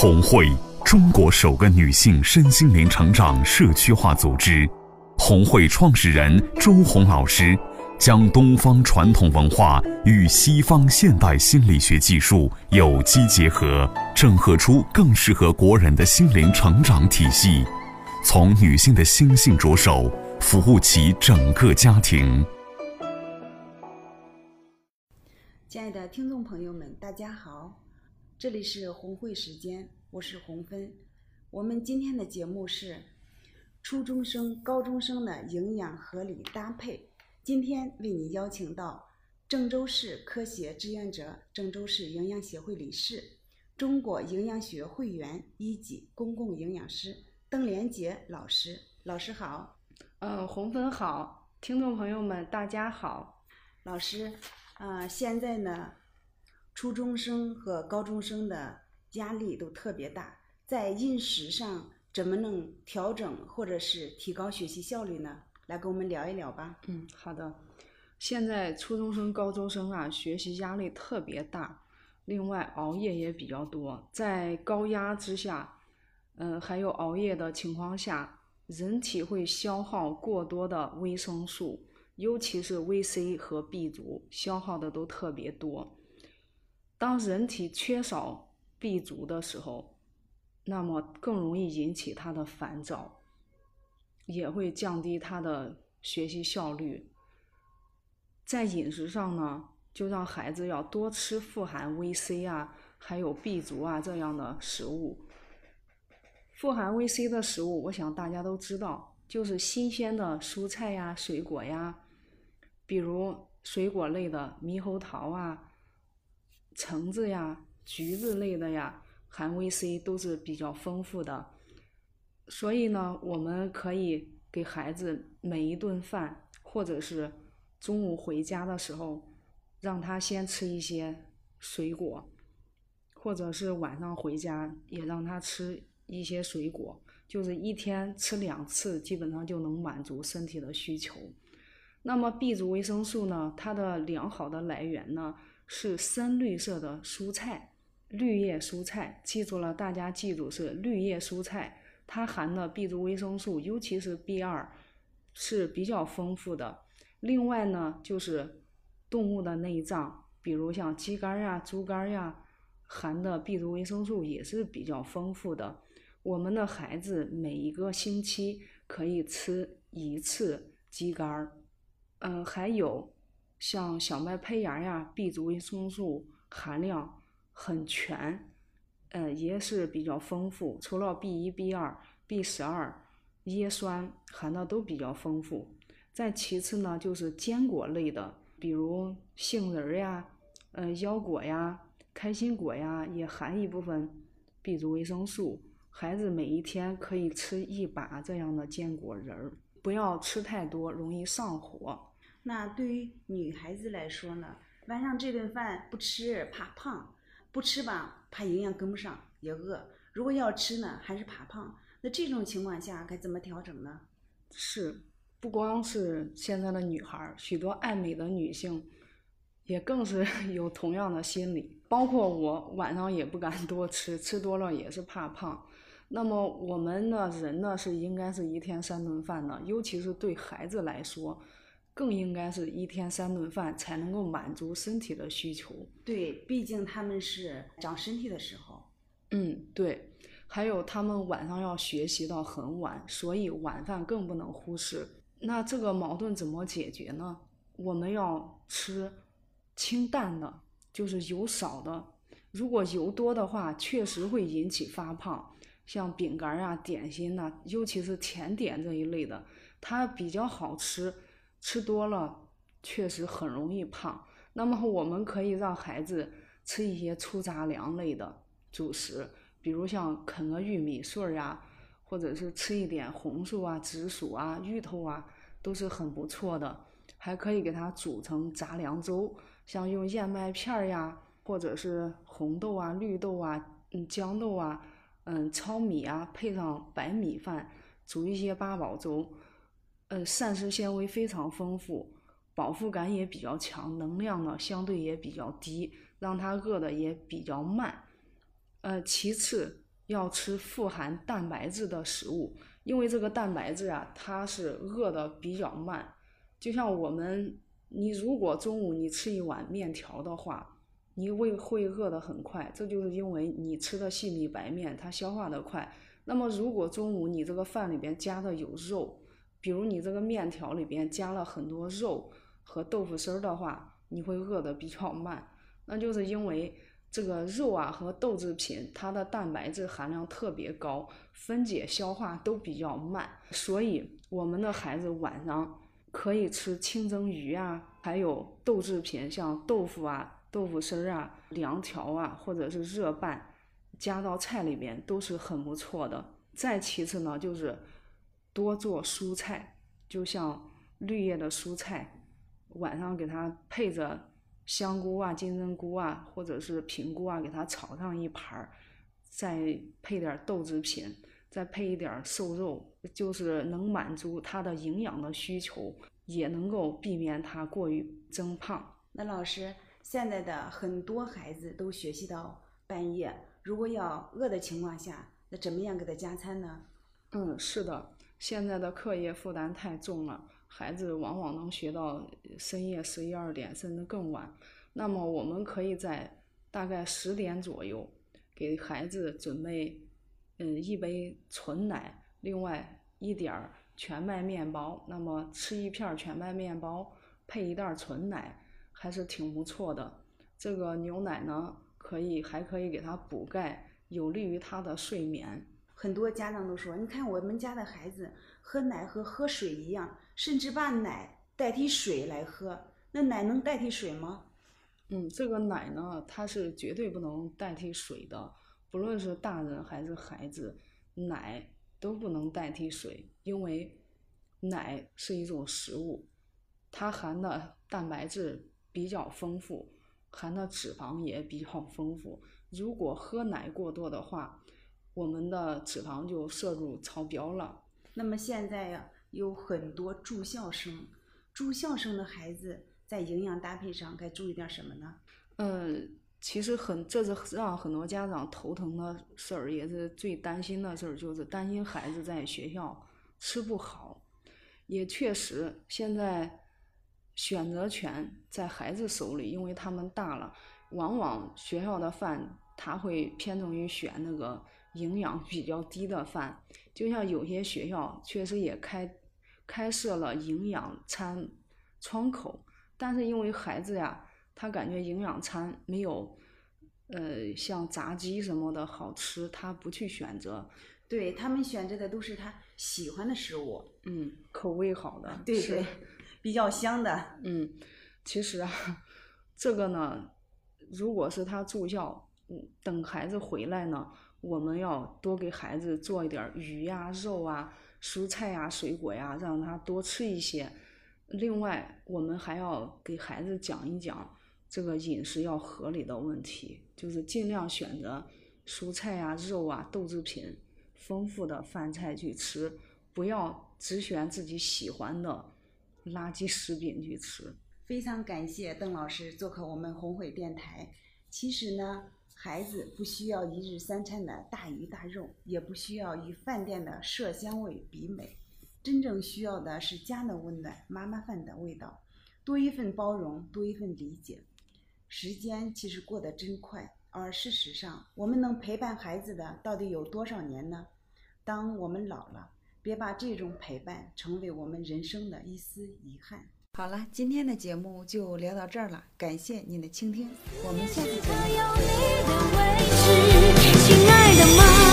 红会，中国首个女性身心灵成长社区化组织。红会创始人周红老师将东方传统文化与西方现代心理学技术有机结合，整合出更适合国人的心灵成长体系。从女性的心性着手，服务起整个家庭。亲爱的听众朋友们，大家好。这里是红会时间，我是红芬。我们今天的节目是初中生、高中生的营养合理搭配。今天为你邀请到郑州市科协志愿者、郑州市营养协会理事、中国营养学会员一级公共营养师邓连杰老师。老师好。嗯，红芬好，听众朋友们大家好。老师，啊，现在呢？初中生和高中生的压力都特别大，在饮食上怎么能调整或者是提高学习效率呢？来跟我们聊一聊吧。嗯，好的。现在初中生、高中生啊，学习压力特别大，另外熬夜也比较多，在高压之下，嗯，还有熬夜的情况下，人体会消耗过多的维生素，尤其是维 C 和 B 族，消耗的都特别多。当人体缺少 B 族的时候，那么更容易引起他的烦躁，也会降低他的学习效率。在饮食上呢，就让孩子要多吃富含维 C 啊，还有 B 族啊这样的食物。富含维 C 的食物，我想大家都知道，就是新鲜的蔬菜呀、水果呀，比如水果类的猕猴桃啊。橙子呀、橘子类的呀，含维 C 都是比较丰富的，所以呢，我们可以给孩子每一顿饭，或者是中午回家的时候，让他先吃一些水果，或者是晚上回家也让他吃一些水果，就是一天吃两次，基本上就能满足身体的需求。那么 B 族维生素呢，它的良好的来源呢？是深绿色的蔬菜，绿叶蔬菜，记住了，大家记住是绿叶蔬菜，它含的 B 族维生素，尤其是 B 二，是比较丰富的。另外呢，就是动物的内脏，比如像鸡肝呀、猪肝呀，含的 B 族维生素也是比较丰富的。我们的孩子每一个星期可以吃一次鸡肝儿，嗯，还有。像小麦胚芽呀，B 族维生素含量很全，呃，也是比较丰富。除了 B 一、B 二、B 十二，叶酸含的都比较丰富。再其次呢，就是坚果类的，比如杏仁呀，呃，腰果呀，开心果呀，也含一部分 B 族维生素。孩子每一天可以吃一把这样的坚果仁儿，不要吃太多，容易上火。那对于女孩子来说呢，晚上这顿饭不吃怕胖，不吃吧怕营养跟不上也饿。如果要吃呢，还是怕胖。那这种情况下该怎么调整呢？是，不光是现在的女孩，许多爱美的女性也更是 有同样的心理。包括我晚上也不敢多吃，吃多了也是怕胖。那么我们呢，人呢是应该是一天三顿饭的，尤其是对孩子来说。更应该是一天三顿饭才能够满足身体的需求。对，毕竟他们是长身体的时候。嗯，对。还有他们晚上要学习到很晚，所以晚饭更不能忽视。那这个矛盾怎么解决呢？我们要吃清淡的，就是油少的。如果油多的话，确实会引起发胖。像饼干啊、点心呐，尤其是甜点这一类的，它比较好吃。吃多了确实很容易胖，那么我们可以让孩子吃一些粗杂粮类的主食，比如像啃个玉米穗儿呀，或者是吃一点红薯啊、紫薯啊、芋头啊，都是很不错的。还可以给它煮成杂粮粥，像用燕麦片儿呀，或者是红豆啊、绿豆啊、嗯豇豆啊、嗯糙米啊，配上白米饭，煮一些八宝粥。呃，膳食纤维非常丰富，饱腹感也比较强，能量呢相对也比较低，让他饿的也比较慢。呃，其次要吃富含蛋白质的食物，因为这个蛋白质啊，它是饿的比较慢。就像我们，你如果中午你吃一碗面条的话，你胃会饿得很快，这就是因为你吃的细米白面，它消化的快。那么如果中午你这个饭里边加的有肉，比如你这个面条里边加了很多肉和豆腐丝儿的话，你会饿得比较慢，那就是因为这个肉啊和豆制品它的蛋白质含量特别高，分解消化都比较慢，所以我们的孩子晚上可以吃清蒸鱼啊，还有豆制品，像豆腐啊。豆腐丝儿啊，凉条啊，或者是热拌，加到菜里边都是很不错的。再其次呢，就是多做蔬菜，就像绿叶的蔬菜，晚上给它配着香菇啊、金针菇啊，或者是平菇啊，给它炒上一盘儿，再配点豆制品，再配一点瘦肉，就是能满足它的营养的需求，也能够避免它过于增胖。那老师。现在的很多孩子都学习到半夜，如果要饿的情况下，那怎么样给他加餐呢？嗯，是的，现在的课业负担太重了，孩子往往能学到深夜十一二点，甚至更晚。那么我们可以在大概十点左右给孩子准备，嗯，一杯纯奶，另外一点儿全麦面包。那么吃一片全麦面包，配一袋纯奶。还是挺不错的，这个牛奶呢，可以还可以给他补钙，有利于他的睡眠。很多家长都说，你看我们家的孩子喝奶和喝水一样，甚至把奶代替水来喝。那奶能代替水吗？嗯，这个奶呢，它是绝对不能代替水的，不论是大人还是孩子，奶都不能代替水，因为奶是一种食物，它含的蛋白质。比较丰富，含的脂肪也比较丰富。如果喝奶过多的话，我们的脂肪就摄入超标了。那么现在呀，有很多住校生，住校生的孩子在营养搭配上该注意点什么呢？嗯，其实很，这是让很多家长头疼的事儿，也是最担心的事儿，就是担心孩子在学校吃不好。也确实，现在。选择权在孩子手里，因为他们大了，往往学校的饭他会偏重于选那个营养比较低的饭。就像有些学校确实也开开设了营养餐窗口，但是因为孩子呀，他感觉营养餐没有，呃，像炸鸡什么的好吃，他不去选择。对他们选择的都是他喜欢的食物，嗯，口味好的，对对。比较香的，嗯，其实啊，这个呢，如果是他住校，等孩子回来呢，我们要多给孩子做一点鱼呀、肉啊、蔬菜呀、水果呀，让他多吃一些。另外，我们还要给孩子讲一讲这个饮食要合理的问题，就是尽量选择蔬菜呀、肉啊、豆制品丰富的饭菜去吃，不要只选自己喜欢的。垃圾食品去吃，非常感谢邓老师做客我们红会电台。其实呢，孩子不需要一日三餐的大鱼大肉，也不需要与饭店的色香味比美，真正需要的是家的温暖，妈妈饭的味道，多一份包容，多一份理解。时间其实过得真快，而事实上，我们能陪伴孩子的到底有多少年呢？当我们老了。别把这种陪伴成为我们人生的一丝遗憾。好了，今天的节目就聊到这儿了，感谢您的倾听，我们下次见。